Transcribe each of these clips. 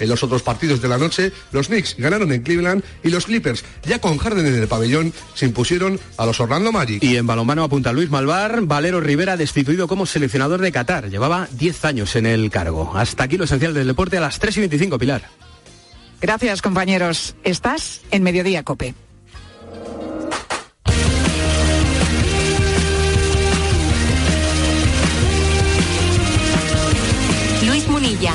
En los otros partidos de la noche, los Knicks ganaron en Cleveland y los Clippers, ya con Harden en el pabellón, se impusieron a los Orlando Magic. Y en balonmano apunta Luis Malvar, Valero Rivera destituido como seleccionador de Qatar. Llevaba 10 años en el cargo. Hasta aquí lo esencial del deporte a las 3 y 25, Pilar. Gracias, compañeros. Estás en Mediodía Cope. Luis Munilla.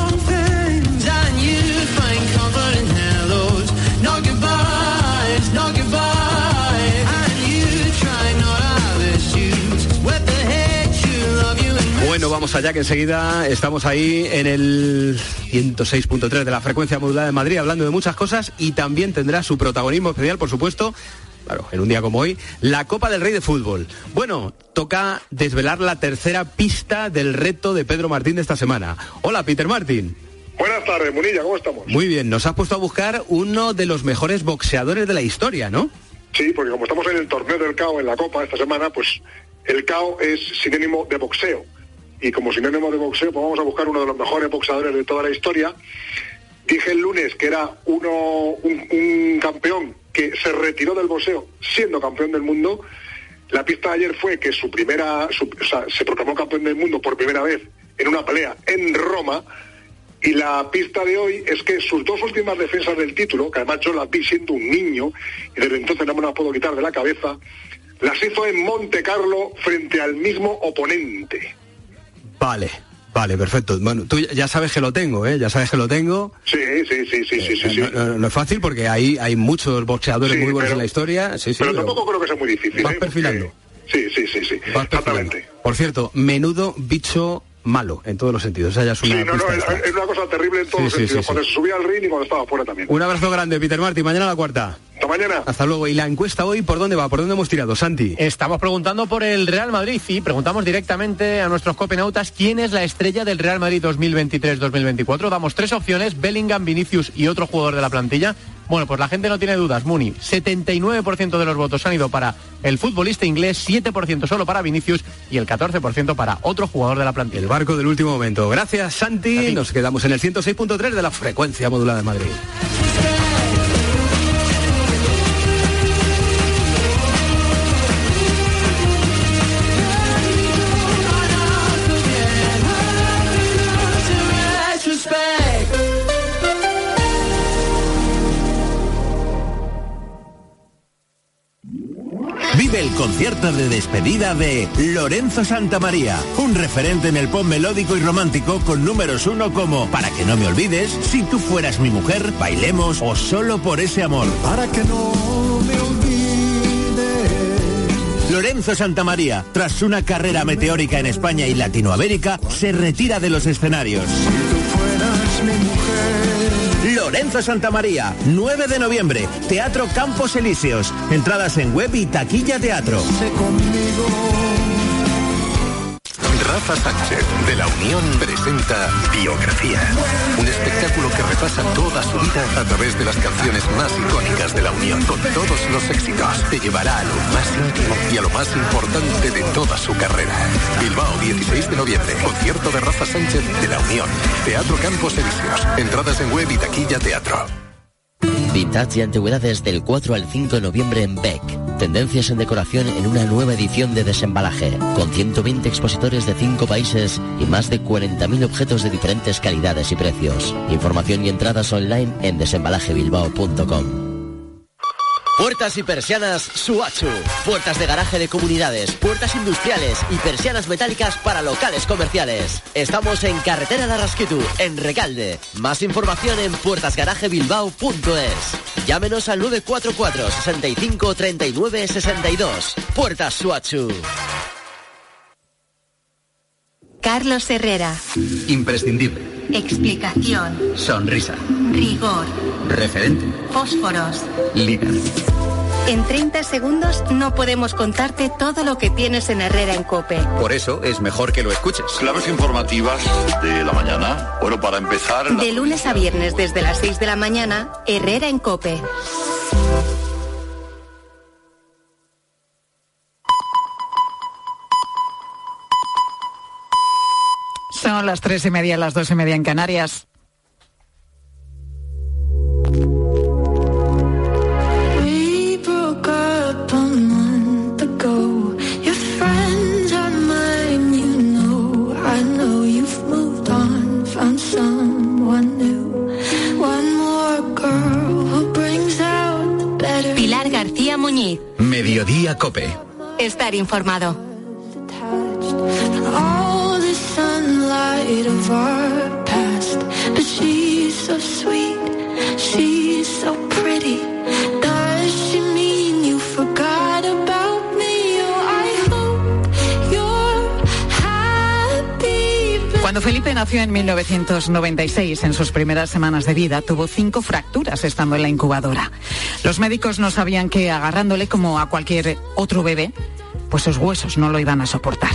Bueno, vamos allá que enseguida estamos ahí en el 106.3 de la frecuencia modulada de Madrid hablando de muchas cosas y también tendrá su protagonismo especial, por supuesto, claro, en un día como hoy, la Copa del Rey de Fútbol. Bueno, toca desvelar la tercera pista del reto de Pedro Martín de esta semana. Hola, Peter Martín. Buenas tardes, Munilla, ¿cómo estamos? Muy bien, nos has puesto a buscar uno de los mejores boxeadores de la historia, ¿no? Sí, porque como estamos en el torneo del CAO en la Copa esta semana, pues el CAO es sinónimo de boxeo y como sinónimo de boxeo, pues vamos a buscar uno de los mejores boxeadores de toda la historia. Dije el lunes que era uno, un, campeón que se retiró del boxeo siendo campeón del mundo. La pista de ayer fue que su primera, se proclamó campeón del mundo por primera vez en una pelea en Roma. Y la pista de hoy es que sus dos últimas defensas del título, que además yo las vi siendo un niño, y desde entonces no me las puedo quitar de la cabeza, las hizo en Monte Carlo frente al mismo oponente. Vale, vale, perfecto. Bueno, tú ya sabes que lo tengo, ¿eh? Ya sabes que lo tengo. Sí, sí, sí, sí, sí, sí, eh, No, es fácil porque hay, hay muchos boxeadores muy buenos en la historia. Sí, sí, pero, tampoco creo que sea muy difícil. Vas ¿eh? perfilando. Sí, sí, sí, sí. Exactamente. Por cierto, menudo bicho malo en todos los sentidos. O sea, es una sí, no, no, es, una cosa terrible en todos los sentidos. cuando se subía al ring y cuando estaba fuera también. Un abrazo grande, Peter Martin. Mañana a la cuarta. Hasta mañana. Hasta luego. ¿Y la encuesta hoy por dónde va? ¿Por dónde hemos tirado, Santi? Estamos preguntando por el Real Madrid y preguntamos directamente a nuestros copenautas quién es la estrella del Real Madrid 2023-2024. Damos tres opciones, Bellingham, Vinicius y otro jugador de la plantilla. Bueno, pues la gente no tiene dudas, Muni. 79% de los votos han ido para el futbolista inglés, 7% solo para Vinicius y el 14% para otro jugador de la plantilla. El barco del último momento. Gracias, Santi. Nos quedamos en el 106.3 de la frecuencia modulada de Madrid. Vive el concierto de despedida de Lorenzo Santamaría, un referente en el pop melódico y romántico con números uno como Para que no me olvides, Si tú fueras mi mujer, Bailemos o Solo por ese amor. Para que no me olvides. Lorenzo Santamaría, tras una carrera meteórica en España y Latinoamérica, se retira de los escenarios. Si tú fueras mi mujer. Lorenzo Santamaría, 9 de noviembre, Teatro Campos Elíseos. Entradas en web y taquilla teatro. Rafa Sánchez de la Unión presenta Biografía, un espectáculo que repasa toda su vida a través de las canciones más icónicas de la Unión, con todos los éxitos. Te llevará a lo más íntimo y a lo más importante de toda su carrera. Bilbao, 16 de noviembre, concierto de Rafa Sánchez de la Unión, Teatro Campos Elíseos. Entradas en web y taquilla teatro. Vintage y antigüedades del 4 al 5 de noviembre en Beck. Tendencias en decoración en una nueva edición de Desembalaje, con 120 expositores de 5 países y más de 40.000 objetos de diferentes calidades y precios. Información y entradas online en desembalajebilbao.com. Puertas y persianas Suachu. Puertas de garaje de comunidades, puertas industriales y persianas metálicas para locales comerciales. Estamos en Carretera de Arrasquitu, en Recalde. Más información en puertasgarajebilbao.es. Llámenos al 944 65 39 62. Puertas Suachu. Carlos Herrera. Imprescindible. Explicación. Sonrisa. Rigor. Referente. Fósforos. Líder. En 30 segundos no podemos contarte todo lo que tienes en Herrera en Cope. Por eso es mejor que lo escuches. Claves informativas de la mañana. Bueno, para empezar. De lunes a viernes desde las 6 de la mañana, Herrera en Cope. Son las tres y media, las dos y media en Canarias. Mediodía Cope. Estar informado. She's so Cuando Felipe nació en 1996, en sus primeras semanas de vida, tuvo cinco fracturas estando en la incubadora. Los médicos no sabían que agarrándole como a cualquier otro bebé, pues sus huesos no lo iban a soportar.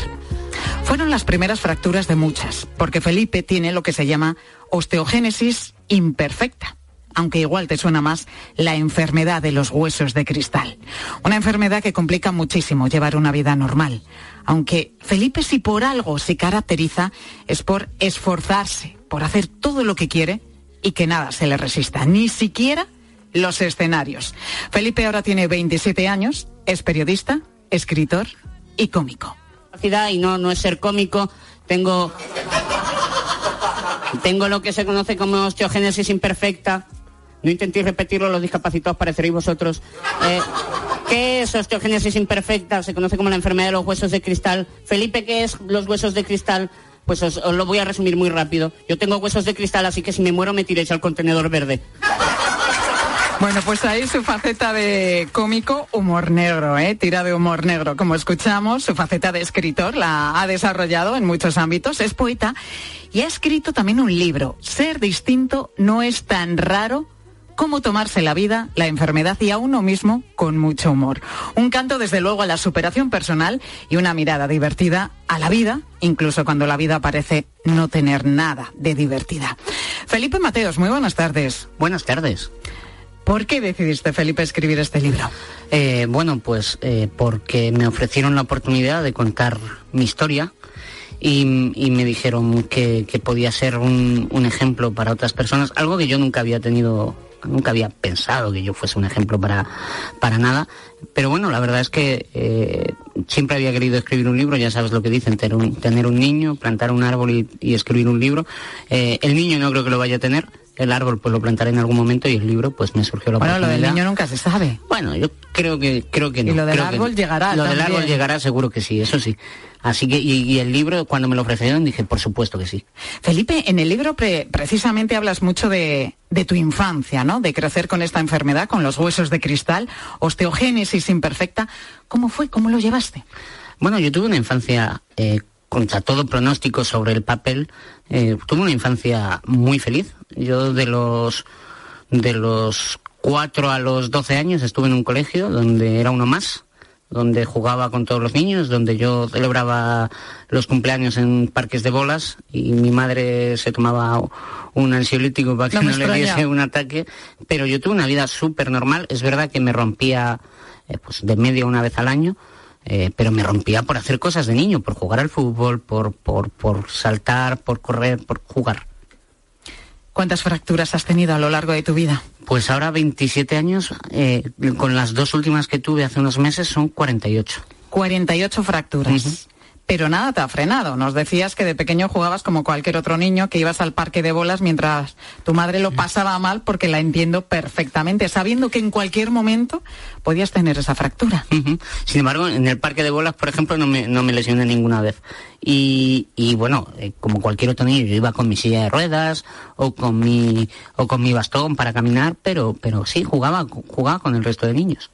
Fueron las primeras fracturas de muchas, porque Felipe tiene lo que se llama osteogénesis imperfecta aunque igual te suena más la enfermedad de los huesos de cristal. Una enfermedad que complica muchísimo llevar una vida normal. Aunque Felipe si por algo se caracteriza es por esforzarse, por hacer todo lo que quiere y que nada se le resista, ni siquiera los escenarios. Felipe ahora tiene 27 años, es periodista, escritor y cómico. y no, no es ser cómico. Tengo, tengo lo que se conoce como osteogénesis imperfecta. No intentéis repetirlo, los discapacitados pareceréis vosotros. Eh, ¿Qué es osteogénesis imperfecta? Se conoce como la enfermedad de los huesos de cristal. Felipe, ¿qué es los huesos de cristal? Pues os, os lo voy a resumir muy rápido. Yo tengo huesos de cristal, así que si me muero me tiréis al contenedor verde. Bueno, pues ahí su faceta de cómico, humor negro, ¿eh? tira de humor negro, como escuchamos, su faceta de escritor la ha desarrollado en muchos ámbitos, es poeta y ha escrito también un libro, Ser distinto no es tan raro cómo tomarse la vida, la enfermedad y a uno mismo con mucho humor. Un canto desde luego a la superación personal y una mirada divertida a la vida, incluso cuando la vida parece no tener nada de divertida. Felipe Mateos, muy buenas tardes. Buenas tardes. ¿Por qué decidiste, Felipe, escribir este libro? Eh, bueno, pues eh, porque me ofrecieron la oportunidad de contar mi historia y, y me dijeron que, que podía ser un, un ejemplo para otras personas, algo que yo nunca había tenido nunca había pensado que yo fuese un ejemplo para, para nada. Pero bueno, la verdad es que eh, siempre había querido escribir un libro, ya sabes lo que dicen, tener un, tener un niño, plantar un árbol y, y escribir un libro. Eh, el niño no creo que lo vaya a tener, el árbol pues lo plantaré en algún momento y el libro pues me surgió la Bueno, lo del niño nunca se sabe. Bueno, yo creo que creo que no. Y lo del creo árbol no. llegará Lo del también. árbol llegará seguro que sí, eso sí. Así que y, y el libro cuando me lo ofrecieron dije por supuesto que sí. Felipe, en el libro pre- precisamente hablas mucho de, de tu infancia, ¿no? De crecer con esta enfermedad, con los huesos de cristal, osteogénesis imperfecta. ¿Cómo fue? ¿Cómo lo llevaste? Bueno, yo tuve una infancia eh, contra todo pronóstico sobre el papel. eh, tuve una infancia muy feliz. Yo de los de los 4 a los 12 años estuve en un colegio donde era uno más, donde jugaba con todos los niños, donde yo celebraba los cumpleaños en parques de bolas y mi madre se tomaba un ansiolítico para que No le diese un ataque, pero yo tuve una vida súper normal. Es verdad que me rompía eh, pues de media una vez al año, eh, pero me rompía por hacer cosas de niño, por jugar al fútbol, por, por, por saltar, por correr, por jugar. ¿Cuántas fracturas has tenido a lo largo de tu vida? Pues ahora 27 años, eh, con las dos últimas que tuve hace unos meses son 48. 48 fracturas. Pero nada te ha frenado. Nos decías que de pequeño jugabas como cualquier otro niño, que ibas al parque de bolas mientras tu madre lo pasaba mal, porque la entiendo perfectamente, sabiendo que en cualquier momento podías tener esa fractura. Sin embargo, en el parque de bolas, por ejemplo, no me, no me lesioné ninguna vez. Y, y bueno, eh, como cualquier otro niño, yo iba con mi silla de ruedas o con mi, o con mi bastón para caminar, pero, pero sí, jugaba, jugaba con el resto de niños.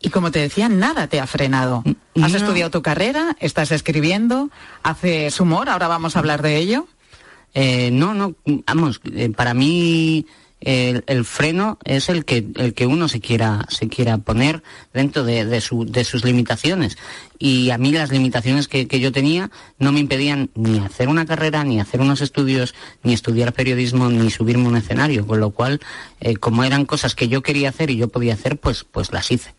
Y como te decía, nada te ha frenado. Has no. estudiado tu carrera, estás escribiendo, haces humor, ahora vamos a hablar de ello. Eh, no, no, vamos, eh, para mí el, el freno es el que el que uno se quiera se quiera poner dentro de, de, su- de sus limitaciones y a mí las limitaciones que, que yo tenía no me impedían ni hacer una carrera ni hacer unos estudios ni estudiar periodismo ni subirme a un escenario con lo cual eh, como eran cosas que yo quería hacer y yo podía hacer pues pues las hice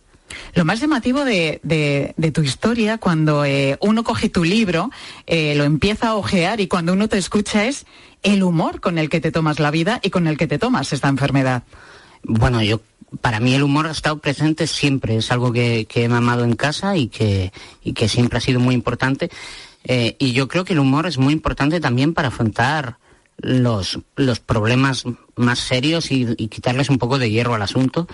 Lo más llamativo de, de- tu historia, cuando eh, uno coge tu libro, eh, lo empieza a ojear y cuando uno te escucha es el humor con el que te tomas la vida y con el que te tomas esta enfermedad. Bueno, yo para mí el humor ha estado presente siempre, es algo que, he mamado en casa y que, y que siempre ha sido muy importante. Eh, y yo creo que el humor es muy importante también para afrontar los, los problemas más serios y, quitarles un poco de hierro al asunto.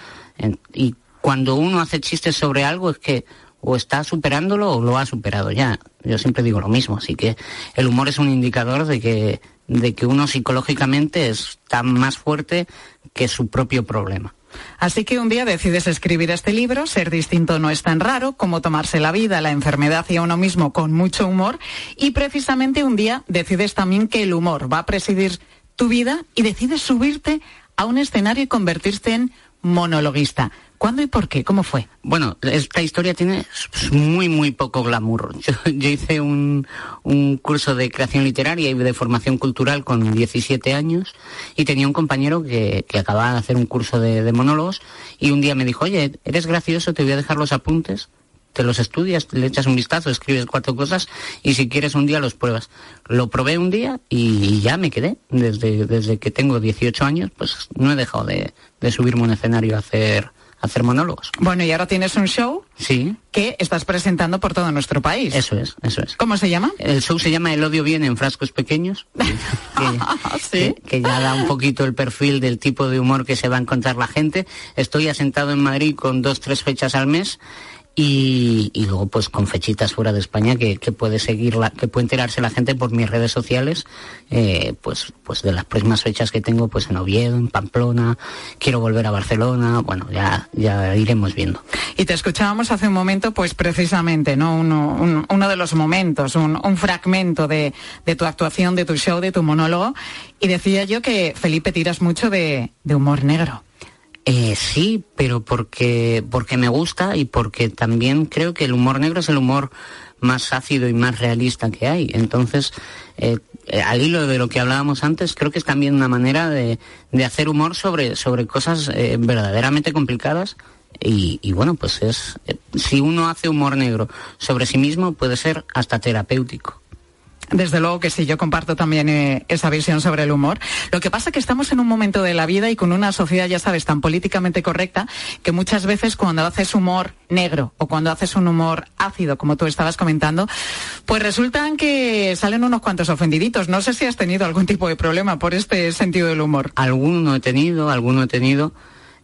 Y cuando uno hace chistes sobre algo es que o está superándolo o lo ha superado ya. Yo siempre digo lo mismo, así que el humor es un indicador de que, de que uno psicológicamente está más fuerte que su propio problema. Así que un día decides escribir este libro, Ser distinto no es tan raro, cómo tomarse la vida, la enfermedad y a uno mismo con mucho humor. Y precisamente un día decides también que el humor va a presidir tu vida y decides subirte a un escenario y convertirte en monologuista. ¿Cuándo y por qué? ¿Cómo fue? Bueno, esta historia tiene muy, muy poco glamour. Yo, hice un, un curso de creación literaria y de formación cultural con 17 años y tenía un compañero que, que acababa de hacer un curso de, de monólogos y un día me dijo, oye, eres gracioso, te voy a dejar los apuntes, te los estudias, le echas un vistazo, escribes cuatro cosas y si quieres un día los pruebas. Lo probé un día y ya me quedé. Desde, desde que tengo 18 años, pues no he dejado de, de subirme a un escenario a hacer, a hacer monólogos. Bueno, y ahora tienes un show Sí. que estás presentando por todo nuestro país. Eso es, eso es. ¿Cómo se llama? El show se llama El odio viene en frascos pequeños, que, que- que ya da un poquito el perfil del tipo de humor que se va a encontrar la gente. Estoy asentado en Madrid con dos, tres fechas al mes. Y, luego pues con fechitas fuera de España que, puede seguirla, que puede enterarse la gente por mis redes sociales, eh, pues, pues de las próximas fechas que tengo pues en Oviedo, en Pamplona, quiero volver a Barcelona, bueno, ya, ya iremos viendo. Y te escuchábamos hace un momento, pues precisamente, ¿no? Uno, un- uno de los momentos, un, un fragmento de, de tu actuación, de tu show, de tu monólogo. Y decía yo que Felipe tiras mucho de, de humor negro. Eh, sí, pero porque, porque me gusta y porque también creo que el humor negro es el humor más ácido y más realista que hay. Entonces, eh, al hilo de lo que hablábamos antes, creo que es también una manera de, de hacer humor sobre, sobre cosas eh, verdaderamente complicadas. Y, y bueno, pues es, eh, si uno hace humor negro sobre sí mismo, puede ser hasta terapéutico. Desde luego que sí, yo comparto también eh, esa visión sobre el humor. Lo que pasa es que estamos en un momento de la vida y con una sociedad, ya sabes, tan políticamente correcta, que muchas veces cuando haces humor negro o cuando haces un humor ácido, como tú estabas comentando, pues resultan que salen unos cuantos ofendiditos. No sé si has tenido algún tipo de problema por este sentido del humor. Alguno he tenido, alguno he tenido,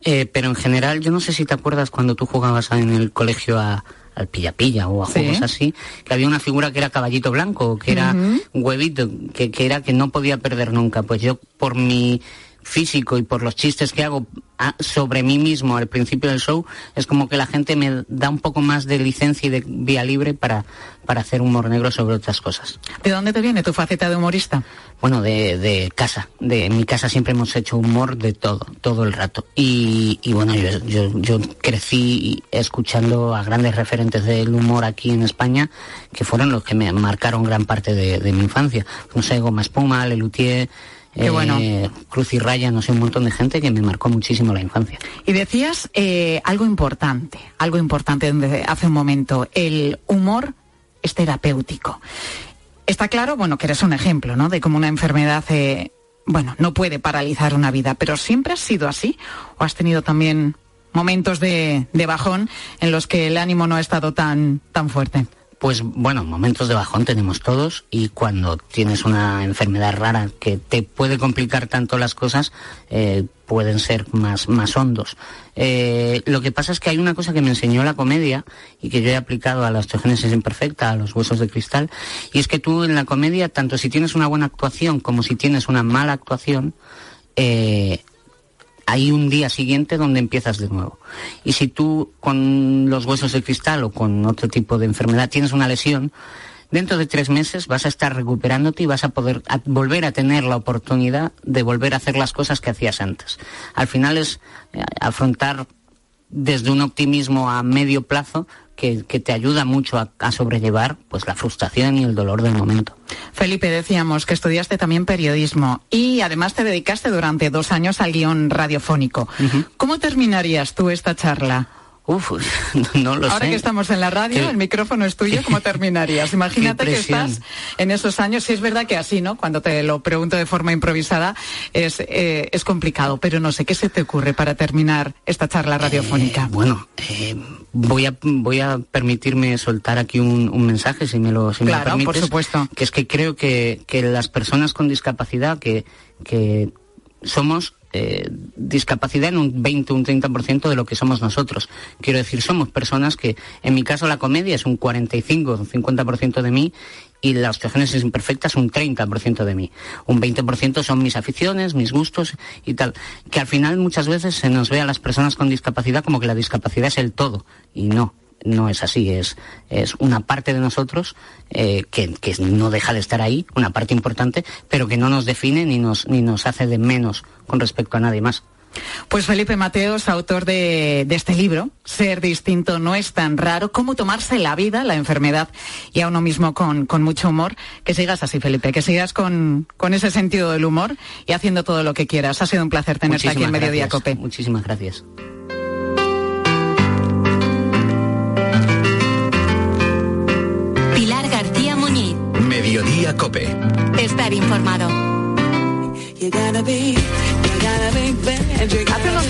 eh, pero en general yo no sé si te acuerdas cuando tú jugabas en el colegio a, al pilla-pilla o a Sí. juegos así, que había una figura que era caballito blanco, que era huevito, que, que era que no podía perder nunca. Pues yo por mi físico y por los chistes que hago a- sobre mí mismo al principio del show, es como que la gente me da un poco más de licencia y de vía libre para, para hacer humor negro sobre otras cosas. ¿De dónde te viene tu faceta de humorista? Bueno, de, de casa. De en mi casa siempre hemos hecho humor de todo, todo el rato. Y, y bueno, yo, yo, yo crecí escuchando a grandes referentes del humor aquí en España, que fueron los que me marcaron gran parte de, de mi infancia. No sé, Goma Espuma, Lelutier, Qué bueno. Cruz y Raya, no sé, un montón de gente que me marcó muchísimo la infancia. Y decías eh, algo importante, algo importante donde hace un momento, el humor es terapéutico. Está claro, bueno, que eres un ejemplo, ¿no? De cómo una enfermedad, eh, bueno, no puede paralizar una vida, pero siempre has sido así o has tenido también momentos de, de bajón en los que el ánimo no ha estado tan, tan fuerte. Pues bueno, momentos de bajón tenemos todos y cuando tienes una enfermedad rara que te puede complicar tanto las cosas, eh, pueden ser más, más hondos. Eh, lo que pasa es que hay una cosa que me enseñó la comedia y que yo he aplicado a la osteogénesis imperfecta, a los huesos de cristal, y es que tú en la comedia, tanto si tienes una buena actuación como si tienes una mala actuación, eh, hay un día siguiente donde empiezas de nuevo. Y si tú con los huesos de cristal o con otro tipo de enfermedad tienes una lesión, dentro de tres meses vas a estar recuperándote y vas a poder volver a tener la oportunidad de volver a hacer las cosas que hacías antes. Al final es eh, afrontar desde un optimismo a medio plazo que, que te ayuda mucho a, a sobrellevar pues la frustración y el dolor del momento. Felipe, decíamos que estudiaste también periodismo y además te dedicaste durante dos años al guion radiofónico. ¿Cómo terminarías tú esta charla? Uf, no lo sé. Ahora que estamos en la radio, el micrófono es tuyo, ¿cómo terminarías? Imagínate que estás en esos años, si es verdad que así, ¿no? Cuando te lo pregunto de forma improvisada, es, eh, es complicado, pero no sé, ¿qué se te ocurre para terminar esta charla radiofónica? Eh, bueno, eh, voy, a, voy a permitirme soltar aquí un, mensaje, si me lo, si claro, me por supuesto. Que es que creo que, que las personas con discapacidad, que, que somos eh, discapacidad en un 20, un 30% de lo que somos nosotros. Quiero decir, somos personas que, en mi caso, la comedia es un 45, un 50% de mí y las situaciones imperfectas un 30% de mí. Un 20% son mis aficiones, mis gustos y tal. Que al final muchas veces se nos ve a las personas con discapacidad como que la discapacidad es el todo. Y no no es así, es, es una parte de nosotros eh, que, no deja de estar ahí, una parte importante, pero que no nos define ni nos, ni nos hace de menos con respecto a nadie más. Pues Felipe Mateos, autor de, este libro, Ser distinto no es tan raro, cómo tomarse la vida, la enfermedad y a uno mismo con, mucho humor. Que sigas así, Felipe, que sigas con, ese sentido del humor y haciendo todo lo que quieras. Ha sido un placer tenerte aquí en Mediodía Cope. Muchísimas gracias. Mediodía Cope. Estar informado.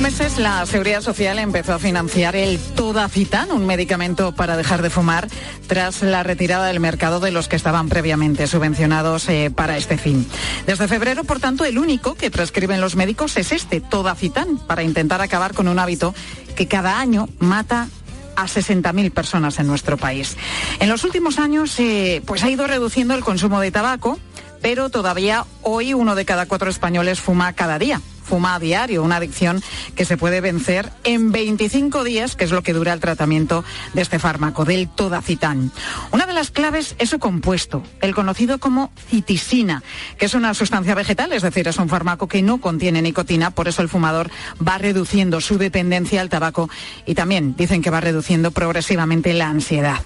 Meses la Seguridad Social empezó a financiar el Todacitán, un medicamento para dejar de fumar, tras la retirada del mercado de los que estaban previamente subvencionados eh, para este fin. Desde febrero, por tanto, el único que prescriben los médicos es este, Todacitán, para intentar acabar con un hábito que cada año mata a 60.000 personas en nuestro país. En los últimos años eh, pues ha ido reduciendo el consumo de tabaco, pero todavía hoy uno de cada cuatro españoles fuma cada día fuma a diario, una adicción que se puede vencer en 25 días, que es lo que dura el tratamiento de este fármaco, del todacitán. Una de las claves es su compuesto, el conocido como citisina, que es una sustancia vegetal, es decir, es un fármaco que no contiene nicotina, por eso el fumador va reduciendo su dependencia al tabaco y también dicen que va reduciendo progresivamente la ansiedad.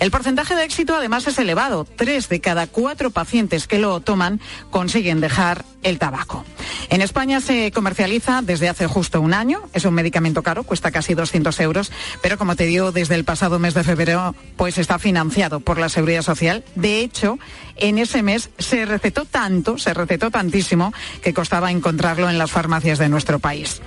El porcentaje de éxito además es elevado. Tres de cada cuatro pacientes que lo toman consiguen dejar el tabaco. En España se comercializa desde hace justo un año. Es un medicamento caro, cuesta casi 200 euros, pero como te digo, desde el pasado mes de febrero, pues está financiado por la Seguridad Social. De hecho, en ese mes se recetó tanto, se recetó tantísimo, que costaba encontrarlo en las farmacias de nuestro país.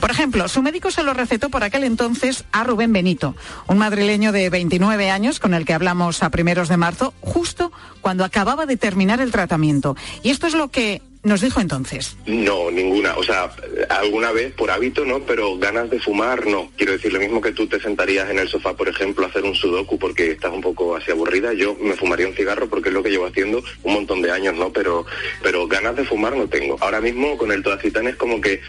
Por ejemplo, su médico se lo recetó por aquel entonces a Rubén Benito, un madrileño de 29 años con el que hablamos a primeros de marzo, justo cuando acababa de terminar el tratamiento. Y esto es lo que nos dijo entonces? No, ninguna. O sea, alguna vez por hábito, ¿no? Pero ganas de fumar, no. Quiero decir, lo mismo que tú te sentarías en el sofá, por ejemplo, a hacer un sudoku porque estás un poco así aburrida, yo me fumaría un cigarro porque es lo que llevo haciendo un montón de años, ¿no? Pero, pero ganas de fumar no tengo. Ahora mismo con el todacitán es como que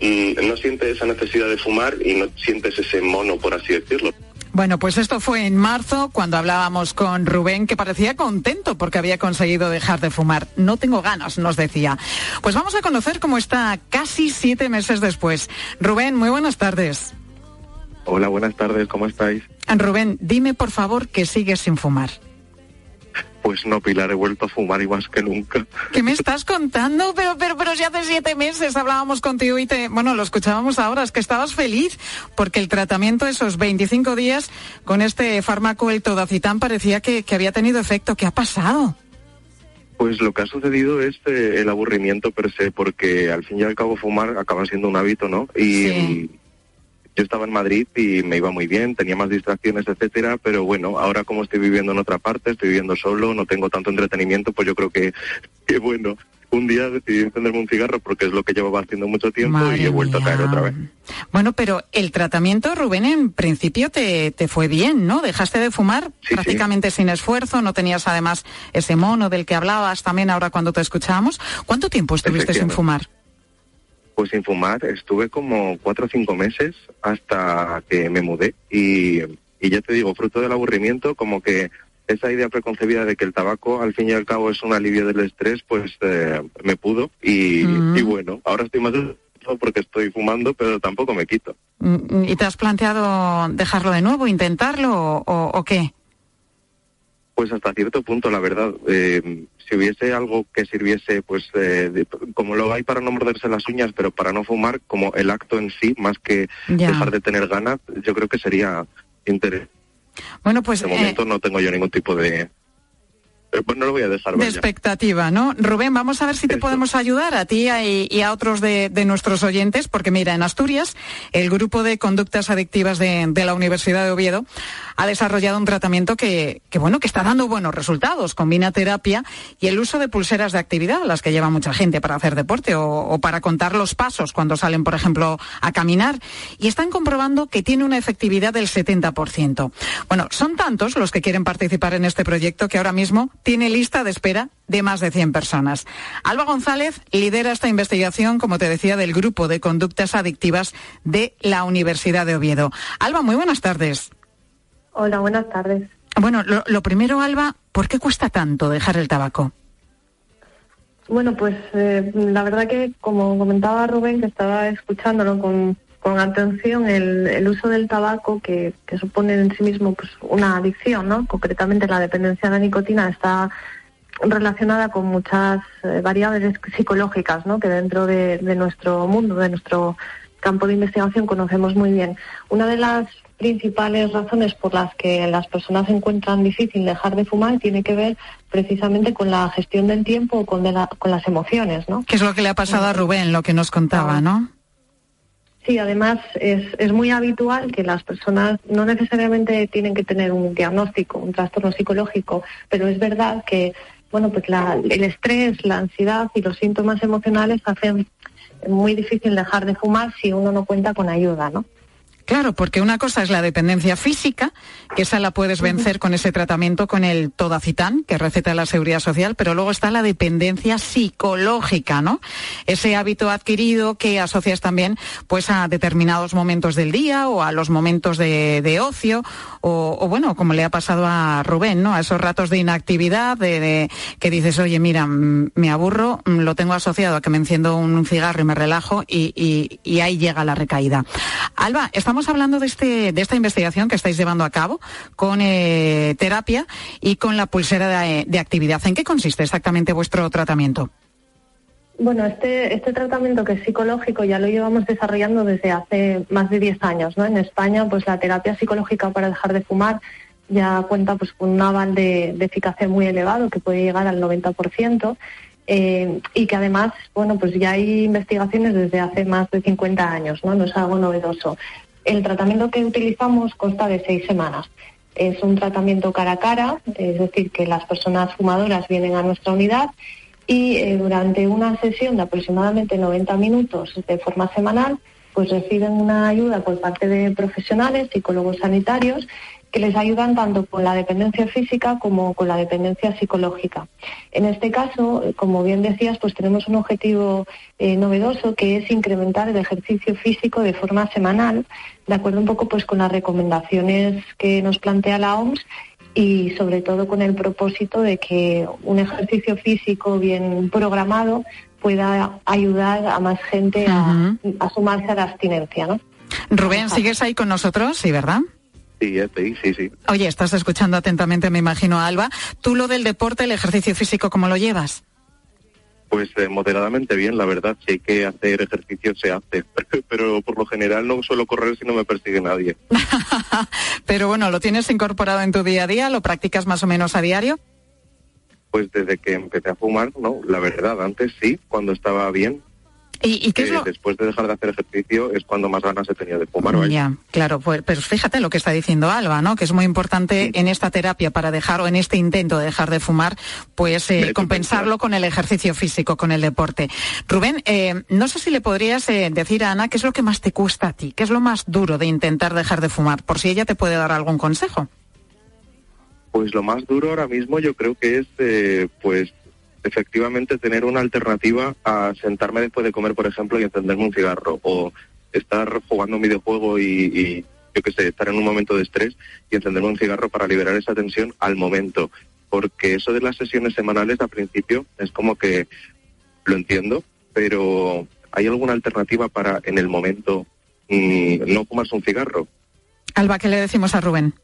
mm, no sientes esa necesidad de fumar y no sientes ese mono, por así decirlo. Bueno, pues esto fue en marzo cuando hablábamos con Rubén, que parecía contento porque había conseguido dejar de fumar. No tengo ganas, nos decía. Pues vamos a conocer cómo está casi siete meses después. Rubén, muy buenas tardes. Hola, buenas tardes, ¿cómo estáis? Rubén, dime por favor que sigues sin fumar. Pues no, Pilar, he vuelto a fumar y más que nunca. ¿Qué me estás contando? Pero, pero, pero si hace siete meses hablábamos contigo y te, bueno, lo escuchábamos ahora, es que estabas feliz porque el tratamiento esos 25 días con este fármaco, el Todacitán, parecía que, había tenido efecto. ¿Qué ha pasado? Pues lo que ha sucedido es eh, el aburrimiento per se, porque al fin y al cabo fumar acaba siendo un hábito, ¿no? Y, yo estaba en Madrid y me iba muy bien, tenía más distracciones, etcétera, pero bueno, ahora como estoy viviendo en otra parte, estoy viviendo solo, no tengo tanto entretenimiento, pues yo creo que, que bueno, un día decidí encenderme un cigarro porque es lo que llevaba haciendo mucho tiempo y he vuelto a caer otra vez. Bueno, pero el tratamiento, Rubén, en principio te, te fue bien, ¿no? Dejaste de fumar prácticamente sin esfuerzo, no tenías además ese mono del que hablabas también ahora cuando te escuchábamos. ¿Cuánto tiempo estuviste sin fumar? Pues sin fumar estuve como cuatro o cinco meses hasta que me mudé y, ya te digo, fruto del aburrimiento, como que esa idea preconcebida de que el tabaco al fin y al cabo es un alivio del estrés, pues eh, me pudo y, mm. bueno, ahora estoy más porque estoy fumando, pero tampoco me quito. Mm, ¿Y te has planteado dejarlo de nuevo, intentarlo o, o qué? Pues hasta cierto punto, la verdad. Eh, si hubiese algo que sirviese, pues eh, de- como lo hay para no morderse las uñas, pero para no fumar, como el acto en sí, más que Ya. dejar de tener ganas, yo creo que sería interesante. Bueno, pues De eh, momento no tengo yo ningún tipo de... eh, Pues no lo voy a dejar, de expectativa, ¿no? Rubén, vamos a ver si te podemos ayudar a ti y, y a otros de, de nuestros oyentes, porque mira, en Asturias, el grupo de conductas adictivas de, de la Universidad de Oviedo ha desarrollado un tratamiento que, que, bueno, que está dando buenos resultados. Combina terapia y el uso de pulseras de actividad, las que lleva mucha gente para hacer deporte o, o para contar los pasos cuando salen, por ejemplo, a caminar. Y están comprobando que tiene una efectividad del 70%. Bueno, son tantos los que quieren participar en este proyecto que ahora mismo tiene lista de espera de más de 100 personas. Alba González lidera esta investigación, como te decía, del grupo de conductas adictivas de la Universidad de Oviedo. Alba, muy buenas tardes. Hola, buenas tardes. Bueno, lo, lo primero, Alba, ¿por qué cuesta tanto dejar el tabaco? Bueno, pues eh, la verdad que, como comentaba Rubén, que estaba escuchándolo con, con atención, el, uso del tabaco, que, que supone en sí mismo pues, una adicción, ¿no? Concretamente la dependencia a la nicotina está relacionada con muchas eh, variables psicológicas, ¿no? Que dentro de, de nuestro mundo, de nuestro campo de investigación conocemos muy bien. Una de las principales razones por las que las personas encuentran difícil dejar de fumar tiene que ver precisamente con la gestión del tiempo o con, de la- con las emociones, ¿no? ¿Qué es lo que le ha pasado a Rubén, lo que nos contaba, no? Sí, además es, es muy habitual que las personas no necesariamente tienen que tener un diagnóstico, un trastorno psicológico, pero es verdad que bueno, pues el estrés, la ansiedad y los síntomas emocionales hacen muy difícil dejar de fumar si uno no cuenta con ayuda, ¿no? Claro, porque una cosa es la dependencia física, que esa la puedes vencer con ese tratamiento, con el Todacitán, que receta la Seguridad Social, pero luego está la dependencia psicológica, ¿no? Ese hábito adquirido que asocias también, pues, a determinados momentos del día o a los momentos de, de ocio, o, o, bueno, como le ha pasado a Rubén, ¿no? A esos ratos de inactividad, de, de- que dices, oye, mira, me aburro, lo tengo asociado a que me enciendo un cigarro y me relajo y, y- y ahí llega la recaída. Alba, estamos hablando de, este, de esta investigación que estáis llevando a cabo con eh, terapia y con la pulsera de, actividad. ¿En qué consiste exactamente vuestro tratamiento? Bueno, este, este tratamiento que es psicológico ya lo llevamos desarrollando desde hace más de 10 años, ¿no? En España, pues la terapia psicológica para dejar de fumar ya cuenta pues con un aval de, de eficacia muy elevado que puede llegar al 90%. eh, y que además, bueno, pues ya hay investigaciones desde hace más de 50 años, ¿no? No es algo novedoso. El tratamiento que utilizamos consta de seis semanas. Es un tratamiento cara a cara, es decir, que las personas fumadoras vienen a nuestra unidad y eh, durante una sesión de aproximadamente 90 minutos de forma semanal, pues reciben una ayuda por parte de profesionales, psicólogos sanitarios, que les ayudan tanto con la dependencia física como con la dependencia psicológica. En este caso, eh, como bien decías, pues tenemos un objetivo eh, novedoso que es incrementar el ejercicio físico de forma semanal, de acuerdo un poco pues con las recomendaciones que nos plantea la OMS y sobre todo con el propósito de que un ejercicio físico bien programado pueda ayudar a más gente a, a sumarse a la abstinencia, ¿no? Rubén, ¿sigues ahí con nosotros? Sí, ¿verdad? Sí, sí, sí, sí. Oye, estás escuchando atentamente, me imagino, a Alba. ¿Tú lo del deporte, el ejercicio físico, cómo lo llevas? Pues eh, moderadamente bien, la verdad. Si hay que hacer ejercicio, se hace. Pero por lo general no suelo correr si no me persigue nadie. Pero bueno, ¿lo tienes incorporado en tu día a día? ¿Lo practicas más o menos a diario? Pues desde que empecé a fumar, no, la verdad, antes sí, cuando estaba bien. ¿Y, y qué es Eh, lo...? Después de dejar de hacer ejercicio es cuando más ganas he tenido de fumar. vaya. Ya, claro, pues, pero fíjate lo que está diciendo Alba, ¿no? Que es muy importante en esta terapia para dejar o en este intento de dejar de fumar, pues eh, compensarlo con el ejercicio físico, con el deporte. Rubén, eh, no sé si le podrías eh, decir a Ana qué es lo que más te cuesta a ti, qué es lo más duro de intentar dejar de fumar, por si ella te puede dar algún consejo. Pues lo más duro ahora mismo yo creo que es, pues, efectivamente tener una alternativa a sentarme después de comer, por ejemplo, y encenderme un cigarro, o estar jugando un videojuego y, yo qué sé, estar en un momento de estrés y encenderme un cigarro para liberar esa tensión al momento. Porque eso de las sesiones semanales al principio es como que lo entiendo, pero ¿hay alguna alternativa para en el momento mm, no fumarse un cigarro? Alba, ¿qué le decimos a Rubén?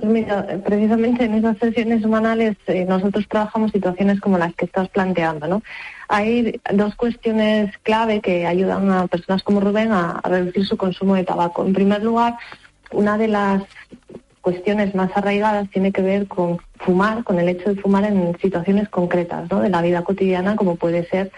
Pues precisamente en esas sesiones semanales eh, nosotros trabajamos situaciones como las que estás planteando, ¿no? Hay dos cuestiones clave que ayudan a personas como Rubén a, a reducir su consumo de tabaco. En primer lugar, una de las cuestiones más arraigadas tiene que ver con fumar, con el hecho de fumar en situaciones concretas, ¿no? De la vida cotidiana, como puede ser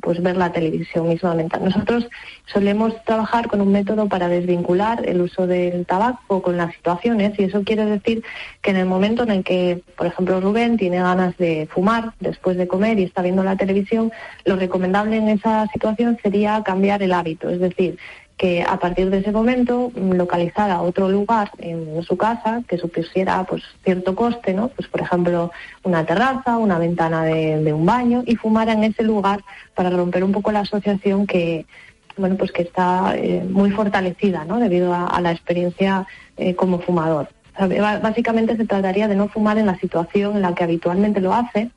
pues ver la televisión mismamente. Nosotros solemos trabajar con un método para desvincular el uso del tabaco con las situaciones y eso quiere decir que en el momento en el que, por ejemplo, Rubén tiene ganas de fumar después de comer y está viendo la televisión, lo recomendable en esa situación sería cambiar el hábito, es decir, que a partir de ese momento mm, localizara otro lugar en su casa que supusiera pues cierto coste, ¿no? Pues por ejemplo una terraza, una ventana de, un baño y fumara en ese lugar para romper un poco la asociación que bueno pues que está eh, muy fortalecida, ¿no? Debido a, la experiencia eh, como fumador. Básicamente se trataría de no fumar en la situación en la que habitualmente lo hace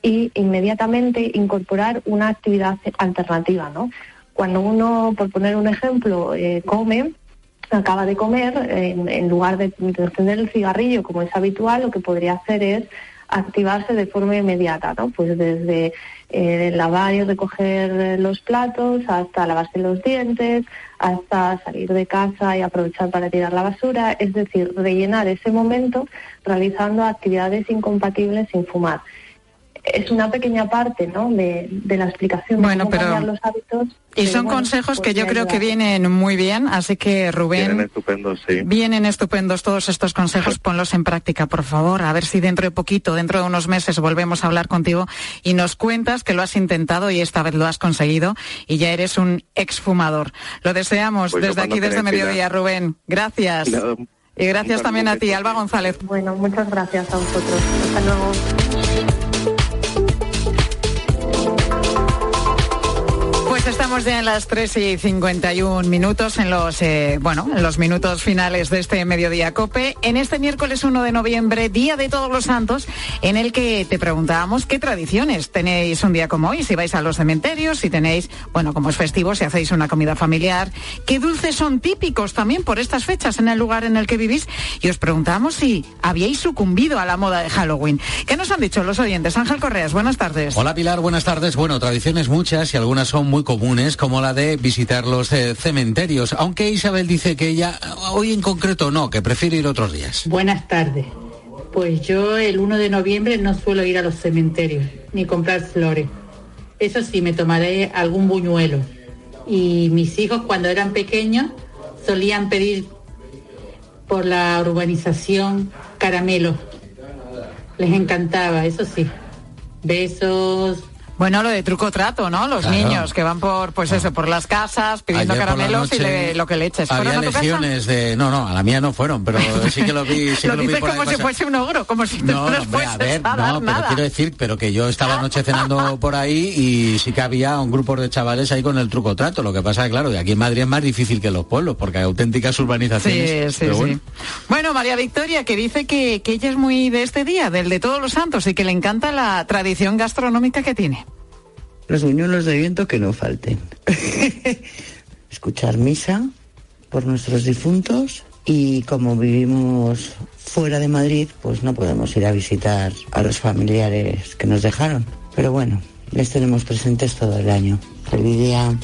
y inmediatamente incorporar una actividad alternativa, ¿no? Cuando uno, por poner un ejemplo, eh, come, acaba de comer, en, lugar de, de encender el cigarrillo como es habitual, lo que podría hacer es activarse de forma inmediata, ¿no? Pues desde eh, lavar y recoger los platos hasta lavarse los dientes, hasta salir de casa y aprovechar para tirar la basura, es decir, rellenar ese momento realizando actividades incompatibles sin fumar. Es una pequeña parte, ¿no? De, de la explicación de Bueno, cómo pero- cambiar los hábitos. Y son bueno, consejos que pues yo creo que vienen muy bien, así que Rubén, Vienen estupendos, sí. Vienen estupendos todos estos consejos, ponlos en práctica, por favor, a ver si dentro de poquito, dentro de unos meses, volvemos a hablar contigo y nos cuentas que lo has intentado y esta vez lo has conseguido y ya eres un exfumador. Lo deseamos Pues desde aquí, desde Mediodía. Rubén. Gracias. Nada, Y gracias también a ti, Alba González. Bueno, muchas gracias a vosotros. Hasta luego. Pues estamos ya en las 3 y 51 minutos, en los, eh, bueno, en los minutos finales de este Mediodía Cope, en este miércoles 1 de noviembre, Día de Todos los Santos, en el que te preguntábamos qué tradiciones tenéis un día como hoy, si vais a los cementerios, si tenéis, bueno, como es festivo, si hacéis una comida familiar, qué dulces son típicos también por estas fechas en el lugar en el que vivís, y os preguntábamos si habíais sucumbido a la moda de Halloween. ¿Qué nos han dicho los oyentes? Ángel Correas, buenas tardes. Hola Pilar, buenas tardes. Bueno, tradiciones muchas y algunas son muy comunes, como la de visitar los eh, cementerios, aunque Isabel dice que ella hoy en concreto no, que prefiere ir otros días. Buenas tardes. Pues yo el 1 de noviembre no suelo ir a los cementerios ni comprar flores. Eso sí, me tomaré algún buñuelo. Y mis hijos cuando eran pequeños solían pedir por la urbanización caramelos. Les encantaba, eso sí. Besos, Bueno, lo de truco trato, ¿no? Los Claro. niños que van por, pues eso, por las casas pidiendo Ayer caramelos y le- lo que le eches. ¿Fueron Había legiones de... No, no, a la mía no fueron, pero sí que lo vi, sí que lo lo vi dices por como si fuese un ogro, como si No, no, hombre, a ver, a no, pero nada. quiero decir, pero que yo estaba anoche cenando por ahí y sí que había un grupo de chavales ahí con el truco trato. Lo que pasa es claro, que aquí en Madrid es más difícil que en los pueblos, porque hay auténticas urbanizaciones. Sí, sí, sí. bueno. Bueno, María Victoria, que dice que, que ella es muy de este día, del de todos los santos, y que le encanta la tradición gastronómica que tiene. Los buñuelos de viento que no falten. Escuchar misa por nuestros difuntos y como vivimos fuera de Madrid, pues no podemos ir a visitar a los familiares que nos dejaron. Pero bueno, les tenemos presentes todo el año. Feliz día.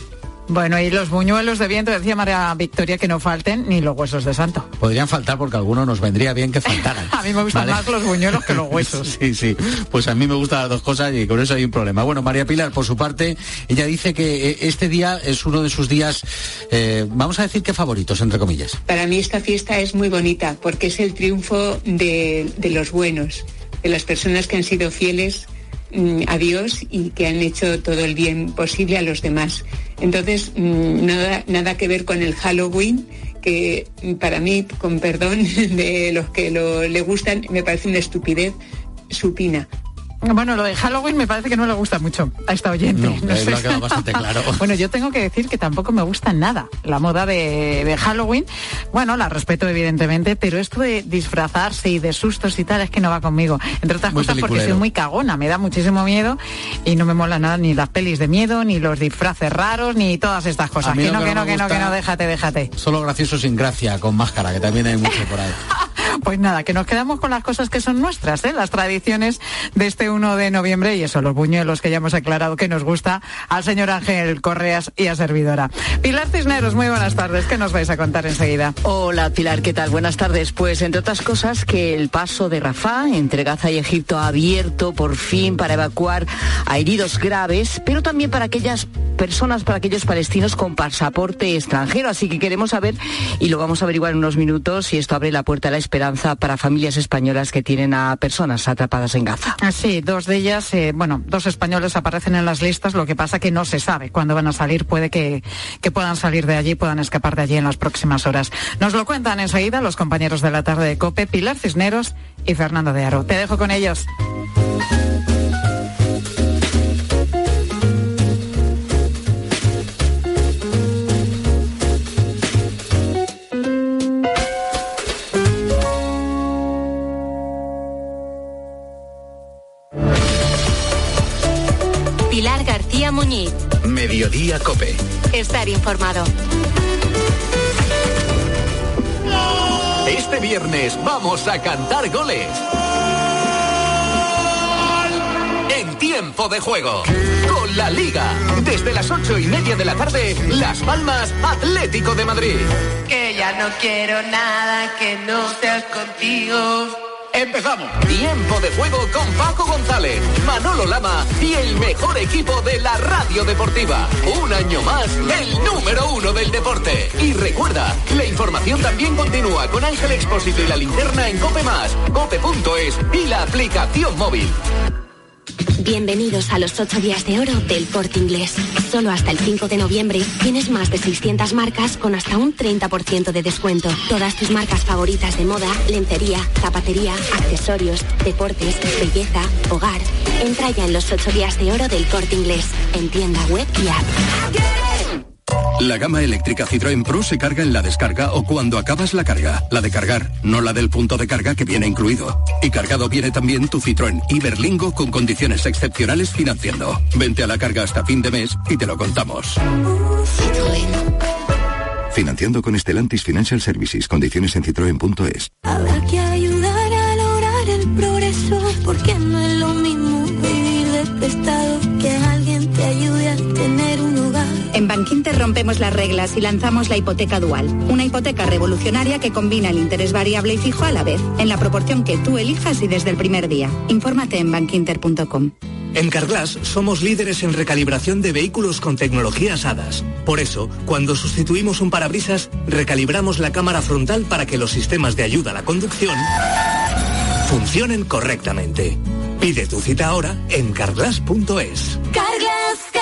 Bueno, y los buñuelos de viento, decía María Victoria, que no falten ni los huesos de santo. Podrían faltar porque a algunos nos vendría bien que faltaran. A mí me gustan Vale. más los buñuelos que los huesos. Sí, sí. Pues a mí me gustan las dos cosas y con eso hay un problema. Bueno, María Pilar, por su parte, ella dice que eh, este día es uno de sus días, eh, vamos a decir que favoritos, entre comillas. Para mí esta fiesta es muy bonita porque es el triunfo de, de los buenos, de las personas que han sido fieles a Dios y que han hecho todo el bien posible a los demás. Entonces, mm, nada, nada que ver con el Halloween, que mm, para mí, con perdón de los que lo, le gustan, me parece una estupidez supina. Bueno, lo de Halloween me parece que no le gusta mucho a esta oyente. No, No sé. lo ha quedado bastante claro. Bueno, yo tengo que decir que tampoco me gusta nada la moda de, de Halloween. Bueno, la respeto evidentemente, pero esto de disfrazarse y de sustos y tal es que no va conmigo. Entre otras Muy cosas porque soy muy cagona, me da muchísimo miedo y no me mola nada ni las pelis de miedo, ni los disfraces raros, ni todas estas cosas. Que no, que no que no, que no, déjate, déjate. Solo gracioso sin gracia, con máscara, que también hay mucho por ahí. pues nada, que nos quedamos con las cosas que son nuestras, ¿eh? las tradiciones de este 1 de noviembre y eso, los buñuelos que ya hemos aclarado que nos gusta al señor Ángel Correas y a servidora. Pilar Cisneros, muy buenas tardes. ¿Qué nos vais a contar enseguida? Hola Pilar, ¿qué tal? Buenas tardes. Pues entre otras cosas que el paso de Rafah entre Gaza y Egipto ha abierto por fin para evacuar a heridos graves, pero también para aquellas personas, para aquellos palestinos con pasaporte extranjero. Así que queremos saber, y lo vamos a averiguar en unos minutos, si esto abre la puerta a la esperanza para familias españolas que tienen a personas atrapadas en Gaza. Sí, dos de ellas, eh, bueno, dos españoles aparecen en las listas, lo que pasa que no se sabe cuándo van a salir, puede que, que puedan salir de allí, puedan escapar de allí en las próximas horas. Nos lo cuentan enseguida los compañeros de la tarde de COPE, Pilar Cisneros y Fernando de Aro. Te dejo con ellos. Muñiz. Mediodía Cope. Estar informado. Este viernes vamos a cantar goles. En tiempo de juego. Con la Liga. Desde las ocho y media de la tarde, Las Palmas Atlético de Madrid. Que ya no quiero nada que no seas contigo. Empezamos. Tiempo de juego con Paco González, Manolo Lama y el mejor equipo de la radio deportiva. Un año más, el número uno del deporte. Y recuerda, la información también continúa con Ángel Expósito y la linterna en Cope Más, cope.es y la aplicación móvil. Bienvenidos a los 8 días de oro del Corte Inglés. Solo hasta el 5 de noviembre tienes más de 600 marcas con hasta un 30% de descuento. Todas tus marcas favoritas de moda, lencería, zapatería, accesorios, deportes, belleza, hogar. Entra ya en los 8 días de oro del Corte Inglés, en tienda web y app. La gama eléctrica Citroën Pro se carga en la descarga o cuando acabas la carga. La de cargar, no la del punto de carga que viene incluido. Y cargado viene también tu Citroën Iberlingo con condiciones excepcionales financiando. Vente a la carga hasta fin de mes y te lo contamos. Financiando con Estelantis Financial Services. Condiciones en citroen.es. Habrá que ayudar a lograr el progreso, porque En Bankinter rompemos las reglas y lanzamos la hipoteca dual, una hipoteca revolucionaria que combina el interés variable y fijo a la vez, en la proporción que tú elijas y desde el primer día. Infórmate en bankinter.com. En Carglass somos líderes en recalibración de vehículos con tecnologías HADAS. Por eso, cuando sustituimos un parabrisas, recalibramos la cámara frontal para que los sistemas de ayuda a la conducción funcionen correctamente. Pide tu cita ahora en carglass.es. Carglass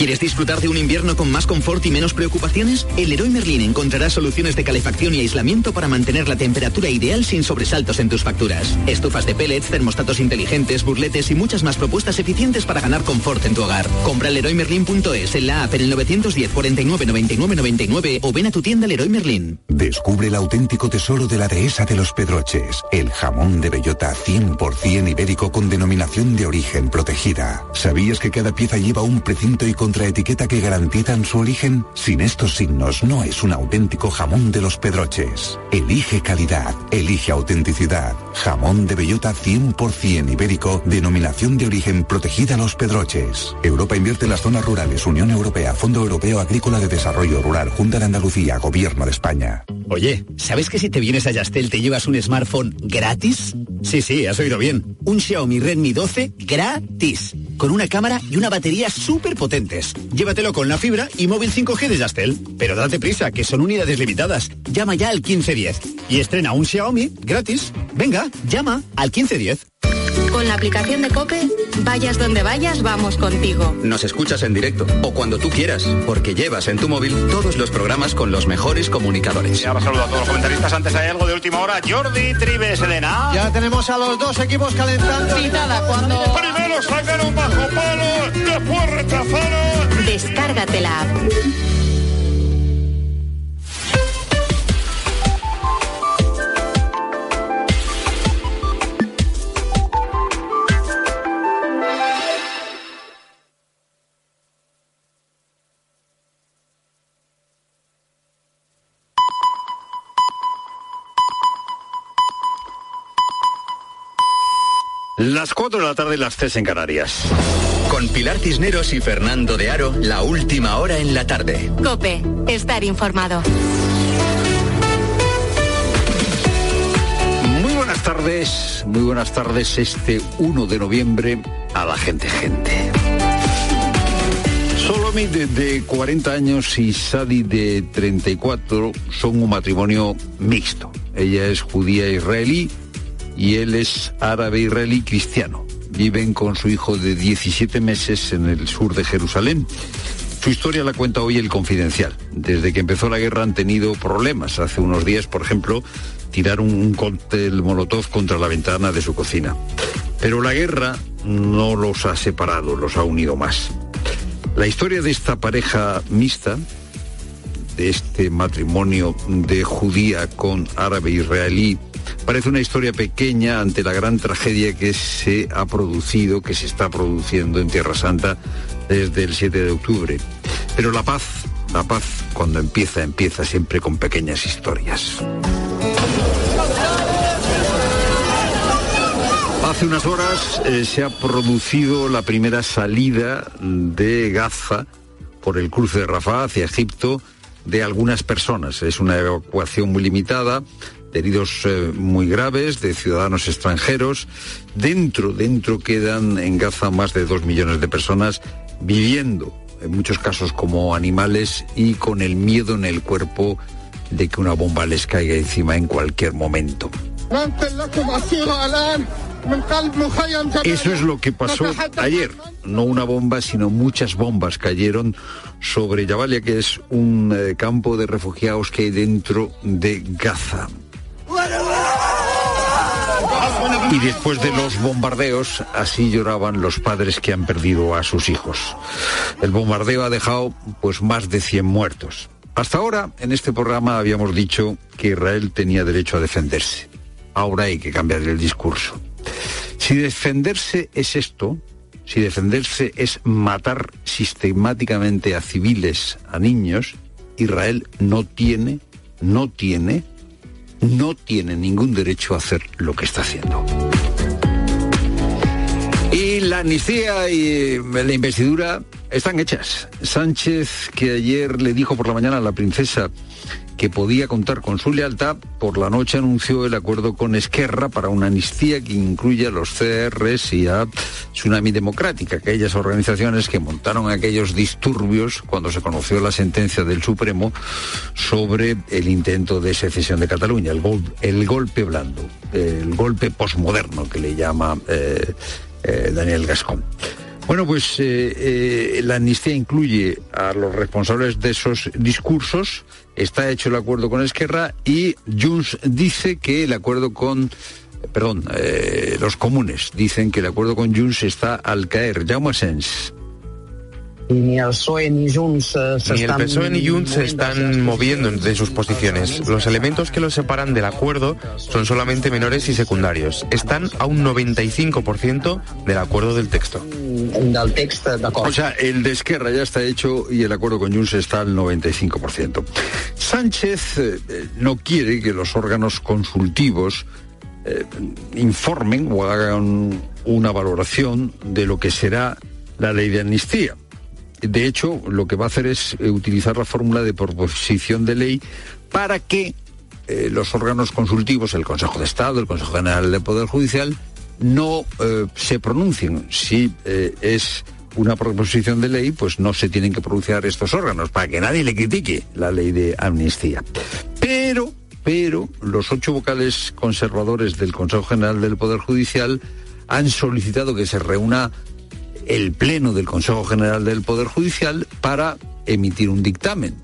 ¿Quieres disfrutar de un invierno con más confort y menos preocupaciones? En Leroy Merlin encontrarás soluciones de calefacción y aislamiento para mantener la temperatura ideal sin sobresaltos en tus facturas. Estufas de pellets, termostatos inteligentes, burletes y muchas más propuestas eficientes para ganar confort en tu hogar. Compra leroymerlin.es en la app en el 910 49 99 99 o ven a tu tienda Leroy Merlin. Descubre el auténtico tesoro de la dehesa de los Pedroches, el jamón de bellota 100% ibérico con denominación de origen protegida. ¿Sabías que cada pieza lleva un precinto y contraetiqueta que garantizan su origen? Sin estos signos no es un auténtico jamón de los Pedroches. Elige calidad, elige autenticidad. Jamón de bellota 100% ibérico, denominación de origen protegida los Pedroches. Europa invierte en las zonas rurales, Unión Europea, Fondo Europeo Agrícola de Desarrollo Rural, Junta de Andalucía, Gobierno de España. Oye, ¿sabes que si te vienes a Yastel te llevas un smartphone gratis? Sí, sí, has oído bien. Un Xiaomi Redmi 12 gratis. Con una cámara y una batería súper Llévatelo con la fibra y móvil 5G de Yastel. Pero date prisa, que son unidades limitadas. Llama ya al 1510 y estrena un Xiaomi gratis. Venga, llama al 1510. Con la aplicación de Cope, vayas donde vayas, vamos contigo. Nos escuchas en directo o cuando tú quieras, porque llevas en tu móvil todos los programas con los mejores comunicadores. Ya saludo a todos los comentaristas. Antes hay algo de última hora. Jordi Tribes, Elena. Ya tenemos a los dos equipos calentando. Pitada cuando... Primero sacaron bajo palo, después rechazaron. Descárgate la app. Las 4 de la tarde, las 3 en Canarias. Con Pilar Cisneros y Fernando de Aro, la última hora en la tarde. Cope, estar informado. Muy buenas tardes, muy buenas tardes este 1 de noviembre a la gente, gente. Solomi de, de 40 años y Sadi de 34 son un matrimonio mixto. Ella es judía israelí y él es árabe israelí cristiano. Viven con su hijo de 17 meses en el sur de Jerusalén. Su historia la cuenta hoy el Confidencial. Desde que empezó la guerra han tenido problemas. Hace unos días, por ejemplo, tiraron un cóctel molotov contra la ventana de su cocina. Pero la guerra no los ha separado, los ha unido más. La historia de esta pareja mixta, de este matrimonio de judía con árabe israelí, parece una historia pequeña ante la gran tragedia que se ha producido, que se está produciendo en Tierra Santa desde el 7 de octubre. Pero la paz, la paz cuando empieza, empieza siempre con pequeñas historias. Hace unas horas eh, se ha producido la primera salida de Gaza por el cruce de Rafah hacia Egipto de algunas personas. Es una evacuación muy limitada, de heridos eh, muy graves, de ciudadanos extranjeros. Dentro, dentro quedan en Gaza más de dos millones de personas viviendo, en muchos casos como animales y con el miedo en el cuerpo de que una bomba les caiga encima en cualquier momento. Eso es lo que pasó ayer. No una bomba, sino muchas bombas cayeron sobre Jabalia, que es un eh, campo de refugiados que hay dentro de Gaza. Y después de los bombardeos, así lloraban los padres que han perdido a sus hijos. El bombardeo ha dejado pues más de 100 muertos. Hasta ahora, en este programa habíamos dicho que Israel tenía derecho a defenderse. Ahora hay que cambiar el discurso. Si defenderse es esto, si defenderse es matar sistemáticamente a civiles, a niños, Israel no tiene, no tiene, no tiene ningún derecho a hacer lo que está haciendo. Y la amnistía y la investidura están hechas. Sánchez, que ayer le dijo por la mañana a la princesa que podía contar con su lealtad, por la noche anunció el acuerdo con Esquerra para una amnistía que incluye a los CRs y a Tsunami Democrática, aquellas organizaciones que montaron aquellos disturbios cuando se conoció la sentencia del Supremo sobre el intento de secesión de Cataluña, el, gol, el golpe blando, el golpe posmoderno que le llama eh, eh, Daniel Gascón. Bueno, pues eh, eh, la amnistía incluye a los responsables de esos discursos, está hecho el acuerdo con Esquerra y Junts dice que el acuerdo con perdón, eh, los comunes dicen que el acuerdo con Junts está al caer. Jaume Sens. Ni el PSOE ni Junts eh, se Ni el están PSOE ni Junts se moviendo están moviendo de sus posiciones. Los elementos que los separan del acuerdo son solamente menores y secundarios. Están a un 95% del acuerdo del texto. del text d'acord. O sea, el de Esquerra ya está hecho y el acuerdo con Junts está al 95%. Sánchez eh, eh, no quiere que los órganos consultivos eh, informen o hagan una valoración de lo que será la ley de amnistía. De hecho, lo que va a hacer es eh, utilizar la fórmula de proposición de ley para que eh, los órganos consultivos, el Consejo de Estado, el Consejo General del Poder Judicial, no eh, se pronuncien. Si es una proposición de ley, pues no se tienen que pronunciar estos órganos, para que nadie le critique la ley de amnistía. Pero, pero, los ocho vocales conservadores del Consejo General del Poder Judicial han solicitado que se reúna el Pleno del Consejo General del Poder Judicial para emitir un dictamen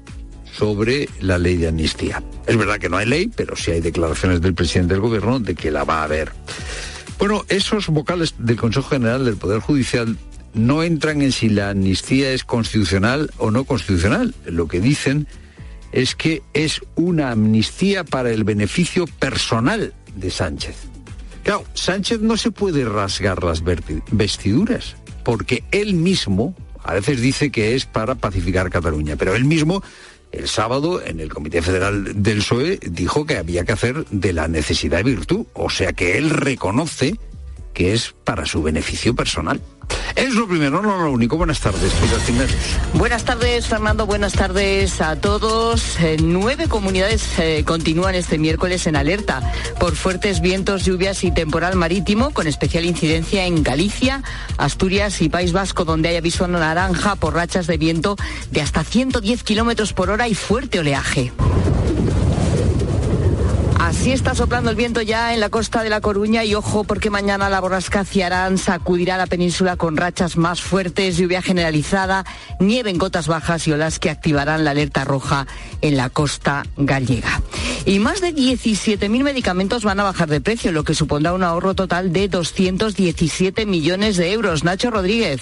sobre la ley de amnistía. Es verdad que no hay ley, pero sí hay declaraciones del presidente del gobierno de que la va a haber. Bueno, esos vocales del Consejo General del Poder Judicial no entran en si la amnistía es constitucional o no constitucional. Lo que dicen es que es una amnistía para el beneficio personal de Sánchez. Claro, Sánchez no se puede rasgar las vestiduras, porque él mismo a veces dice que es para pacificar Cataluña, pero él mismo el sábado en el Comité Federal del PSOE dijo que había que hacer de la necesidad virtud, o sea que él reconoce que es para su beneficio personal. Es lo primero, no lo único. Buenas tardes, Pilar Buenas tardes, Fernando. Buenas tardes a todos. Eh, nueve comunidades eh, continúan este miércoles en alerta por fuertes vientos, lluvias y temporal marítimo, con especial incidencia en Galicia, Asturias y País Vasco, donde hay aviso naranja por rachas de viento de hasta 110 kilómetros por hora y fuerte oleaje. Así está soplando el viento ya en la costa de La Coruña y ojo porque mañana la borrasca Ciarán sacudirá la península con rachas más fuertes, lluvia generalizada, nieve en cotas bajas y olas que activarán la alerta roja en la costa gallega. Y más de 17.000 medicamentos van a bajar de precio, lo que supondrá un ahorro total de 217 millones de euros. Nacho Rodríguez.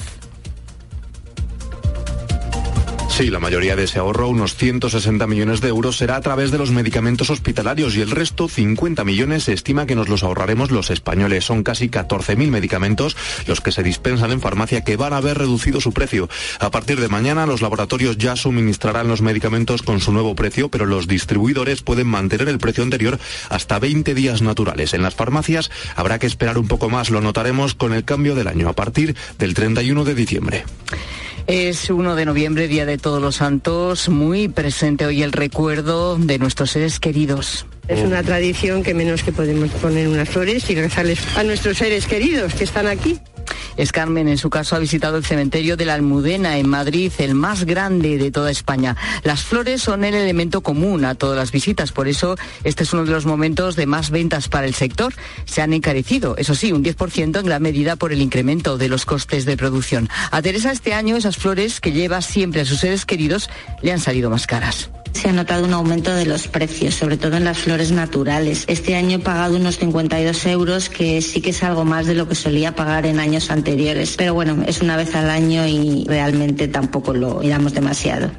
Sí, la mayoría de ese ahorro, unos 160 millones de euros, será a través de los medicamentos hospitalarios y el resto, 50 millones, se estima que nos los ahorraremos los españoles. Son casi 14.000 medicamentos los que se dispensan en farmacia que van a haber reducido su precio. A partir de mañana, los laboratorios ya suministrarán los medicamentos con su nuevo precio, pero los distribuidores pueden mantener el precio anterior hasta 20 días naturales. En las farmacias habrá que esperar un poco más, lo notaremos con el cambio del año, a partir del 31 de diciembre. Es 1 de noviembre, Día de Todos los Santos, muy presente hoy el recuerdo de nuestros seres queridos. Es una tradición que menos que podemos poner unas flores y rezarles a nuestros seres queridos que están aquí. Es Carmen, en su caso, ha visitado el cementerio de la Almudena en Madrid, el más grande de toda España. Las flores son el elemento común a todas las visitas, por eso este es uno de los momentos de más ventas para el sector. Se han encarecido, eso sí, un 10% en gran medida por el incremento de los costes de producción. A Teresa este año esas flores que lleva siempre a sus seres queridos le han salido más caras. Se ha notado un aumento de los precios, sobre todo en las flores naturales. Este año he pagado unos 52 euros, que sí que es algo más de lo que solía pagar en años anteriores. Pero bueno, es una vez al año y realmente tampoco lo miramos demasiado.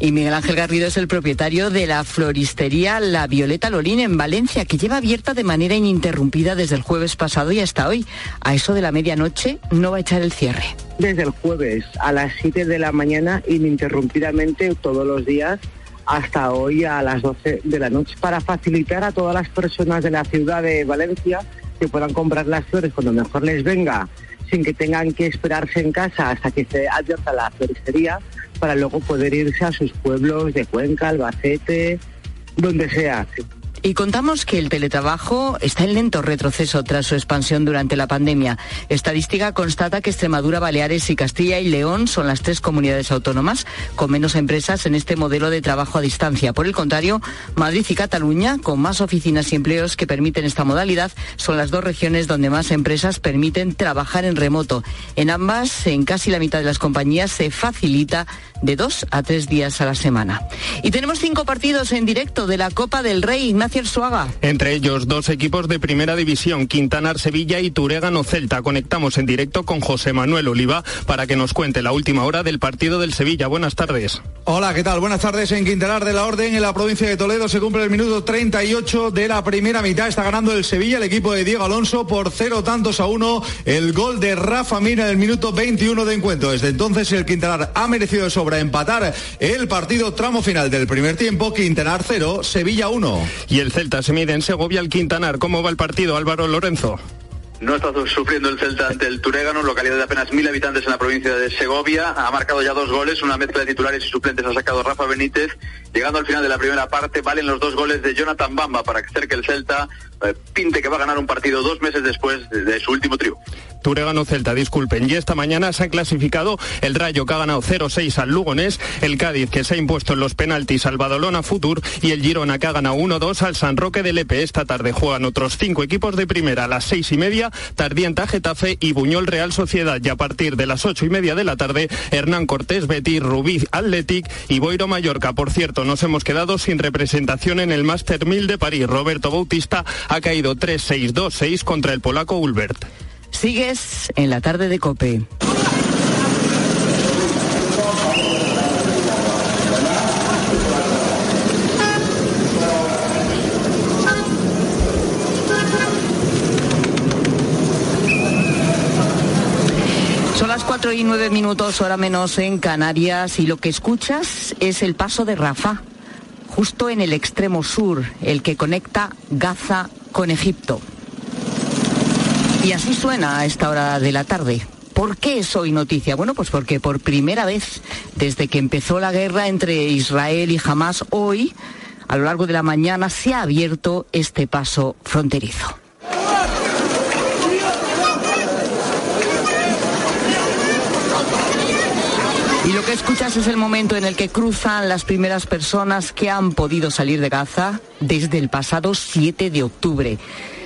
Y Miguel Ángel Garrido es el propietario de la floristería La Violeta Lolín en Valencia, que lleva abierta de manera ininterrumpida desde el jueves pasado y hasta hoy. A eso de la medianoche no va a echar el cierre. Desde el jueves a las 7 de la mañana ininterrumpidamente todos los días hasta hoy a las 12 de la noche para facilitar a todas las personas de la ciudad de Valencia que puedan comprar las flores cuando mejor les venga sin que tengan que esperarse en casa hasta que se abierta la floristería para luego poder irse a sus pueblos de Cuenca, Albacete, donde sea. Y contamos que el teletrabajo está en lento retroceso tras su expansión durante la pandemia. Estadística constata que Extremadura, Baleares y Castilla y León son las tres comunidades autónomas con menos empresas en este modelo de trabajo a distancia. Por el contrario, Madrid y Cataluña, con más oficinas y empleos que permiten esta modalidad, son las dos regiones donde más empresas permiten trabajar en remoto. En ambas, en casi la mitad de las compañías, se facilita de dos a tres días a la semana. Y tenemos cinco partidos en directo de la Copa del Rey. Entre ellos dos equipos de primera división, Quintanar Sevilla y Turégano Celta. Conectamos en directo con José Manuel Oliva para que nos cuente la última hora del partido del Sevilla. Buenas tardes. Hola, ¿qué tal? Buenas tardes en Quintanar de la Orden, en la provincia de Toledo. Se cumple el minuto 38 de la primera mitad. Está ganando el Sevilla, el equipo de Diego Alonso, por cero tantos a uno. El gol de Rafa Mina en el minuto 21 de encuentro. Desde entonces el Quintanar ha merecido de sobra empatar el partido tramo final del primer tiempo. Quintanar 0, Sevilla 1 y el Celta se mide en Segovia al Quintanar. ¿Cómo va el partido, Álvaro Lorenzo? No está sufriendo el Celta ante el Turégano, localidad de apenas mil habitantes en la provincia de Segovia. Ha marcado ya dos goles, una mezcla de titulares y suplentes ha sacado Rafa Benítez. Llegando al final de la primera parte, valen los dos goles de Jonathan Bamba para que cerque el Celta eh, pinte que va a ganar un partido dos meses después de, su último triunfo. Turegano Celta, disculpen. Y esta mañana se ha clasificado el Rayo que ha ganado 0-6 al Lugonés, el Cádiz que se ha impuesto en los penaltis al Badalona Futur y el Girona que ha ganado 1-2 al San Roque del Lepe. Esta tarde juegan otros cinco equipos de primera a las seis y media, Tardienta Getafe y Buñol Real Sociedad. Y a partir de las ocho y media de la tarde, Hernán Cortés, Betis, Rubí Athletic y Boiro Mallorca. Por cierto, nos hemos quedado sin representación en el Master 1000 de París. Roberto Bautista ha caído 3-6-2-6 contra el polaco Ulbert. Sigues en la tarde de Cope. Son las 4 y 9 minutos, hora menos en Canarias, y lo que escuchas es el paso de Rafa, justo en el extremo sur, el que conecta Gaza con Egipto. Y así suena a esta hora de la tarde. ¿Por qué es hoy noticia? Bueno, pues porque por primera vez desde que empezó la guerra entre Israel y Hamas, hoy, a lo largo de la mañana, se ha abierto este paso fronterizo. Y lo que escuchas es el momento en el que cruzan las primeras personas que han podido salir de Gaza desde el pasado 7 de octubre.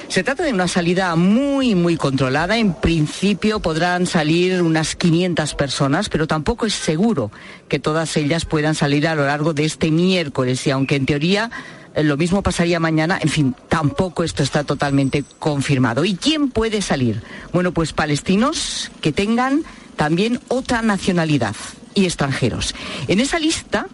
Se trata de una salida muy, muy controlada. En principio podrán salir unas 500 personas, pero tampoco es seguro que todas ellas puedan salir a lo largo de este miércoles. Y aunque en teoría eh, lo mismo pasaría mañana, en fin, tampoco esto está totalmente confirmado. ¿Y quién puede salir? Bueno, pues palestinos que tengan también otra nacionalidad y extranjeros. En esa lista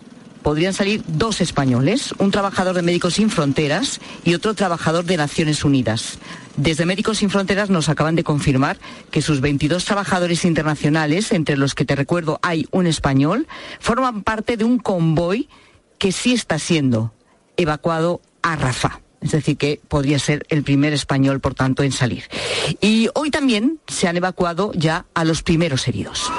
podrían salir dos españoles, un trabajador de Médicos Sin Fronteras y otro trabajador de Naciones Unidas. Desde Médicos Sin Fronteras nos acaban de confirmar que sus 22 trabajadores internacionales, entre los que te recuerdo hay un español, forman parte de un convoy que sí está siendo evacuado a Rafah. Es decir, que podría ser el primer español, por tanto, en salir. Y hoy también se han evacuado ya a los primeros heridos.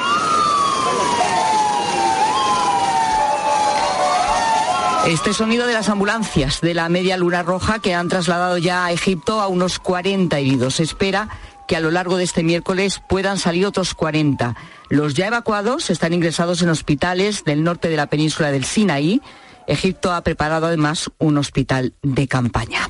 Este sonido de las ambulancias de la Media Luna Roja que han trasladado ya a Egipto a unos 40 heridos. Se espera que a lo largo de este miércoles puedan salir otros 40. Los ya evacuados están ingresados en hospitales del norte de la península del Sinaí. Egipto ha preparado además un hospital de campaña.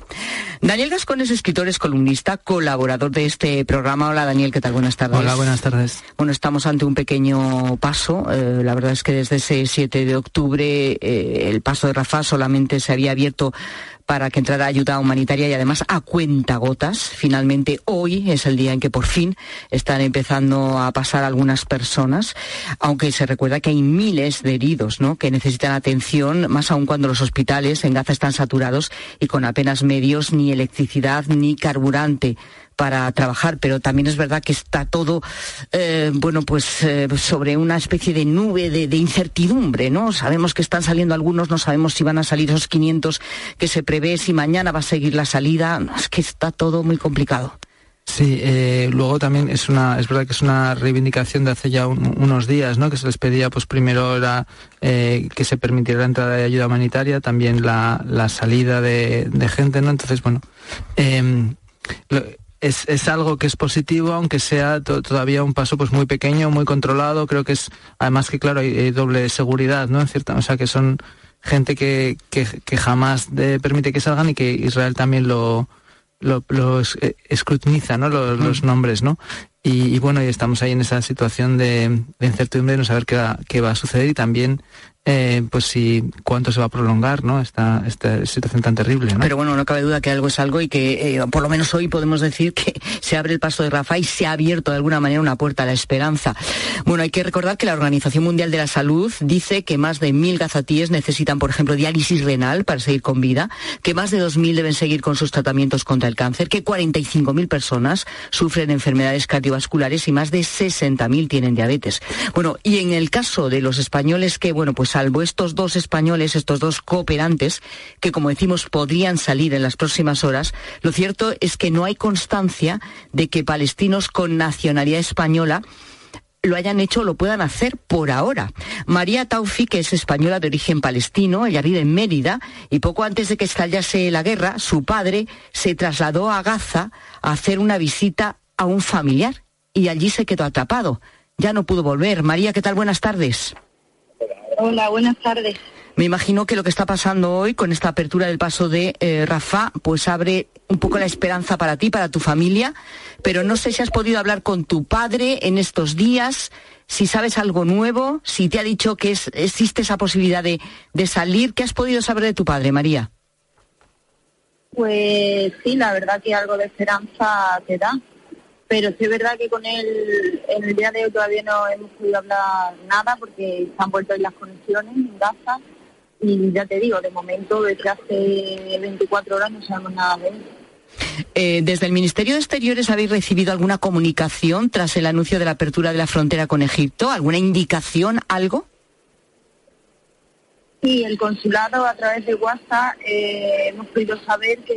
Daniel Gascón es escritor, es columnista, colaborador de este programa. Hola Daniel, ¿qué tal? Buenas tardes. Hola, buenas tardes. Bueno, estamos ante un pequeño paso. Eh, la verdad es que desde ese 7 de octubre eh, el paso de Rafah solamente se había abierto para que entrara ayuda humanitaria y además a cuentagotas. Finalmente hoy es el día en que por fin están empezando a pasar algunas personas, aunque se recuerda que hay miles de heridos ¿no? que necesitan atención, más aún cuando los hospitales en Gaza están saturados y con apenas medios, ni electricidad, ni carburante para trabajar, pero también es verdad que está todo, eh, bueno, pues eh, sobre una especie de nube de, incertidumbre, ¿no? Sabemos que están saliendo algunos, no sabemos si van a salir esos 500 que se prevé, si mañana va a seguir la salida, es que está todo muy complicado. Sí, eh, luego también es una, es verdad que es una reivindicación de hace ya un, unos días, ¿no? Que se les pedía, pues primero que se permitiera la entrada de ayuda humanitaria, también la, la salida de, gente, ¿no? Entonces, bueno, es, es, algo que es positivo, aunque sea to todavía un paso pues muy pequeño, muy controlado. Creo que es, además que claro, hay, hay doble seguridad, ¿no? En cierta, o sea, que son gente que, que, que jamás de, permite que salgan y que Israel también lo, lo, lo escrutiniza, ¿no? Los, los nombres, ¿no? Y, y, bueno, y estamos ahí en esa situación de, de incertidumbre de no saber qué va, qué va a suceder y también eh, pues si cuánto se va a prolongar, ¿no? Esta, esta situación tan terrible. Pero bueno, no cabe duda que algo es algo y que eh, por lo menos hoy podemos decir que se abre el paso de Rafa y se ha abierto de alguna manera una puerta a la esperanza. Bueno, hay que recordar que la Organización Mundial de la Salud dice que más de mil gazatíes necesitan, por ejemplo, diálisis renal para seguir con vida, que más de dos mil deben seguir con sus tratamientos contra el cáncer, que 45.000 personas sufren enfermedades cardiovasculares y más de 60.000 tienen diabetes. Bueno, y en el caso de los españoles que, bueno, pues salvo estos dos españoles, estos dos cooperantes, que como decimos podrían salir en las próximas horas, lo cierto es que no hay constancia de que palestinos con nacionalidad española lo hayan hecho o lo puedan hacer por ahora. María Taufi, que es española de origen palestino, ella vive en Mérida, y poco antes de que estallase la guerra, su padre se trasladó a Gaza a hacer una visita a un familiar y allí se quedó atrapado. Ya no pudo volver. María, ¿qué tal? Buenas tardes. Hola, buenas tardes. Me imagino que lo que está pasando hoy con esta apertura del paso de eh, Rafa, pues abre un poco la esperanza para ti, para tu familia, pero no sé si has podido hablar con tu padre en estos días, si sabes algo nuevo, si te ha dicho que es, existe esa posibilidad de, de salir. ¿Qué has podido saber de tu padre, María? Pues sí, la verdad que algo de esperanza te da pero sí es verdad que con él en el día de hoy todavía no hemos podido hablar nada porque se han vuelto ahí las conexiones en Gaza y ya te digo, de momento desde hace 24 horas no sabemos nada de él. Eh, desde el Ministerio de Exteriores habéis recibido alguna comunicación tras el anuncio de la apertura de la frontera con Egipto, alguna indicación, algo? Sí, el consulado a través de WhatsApp eh, hemos podido saber que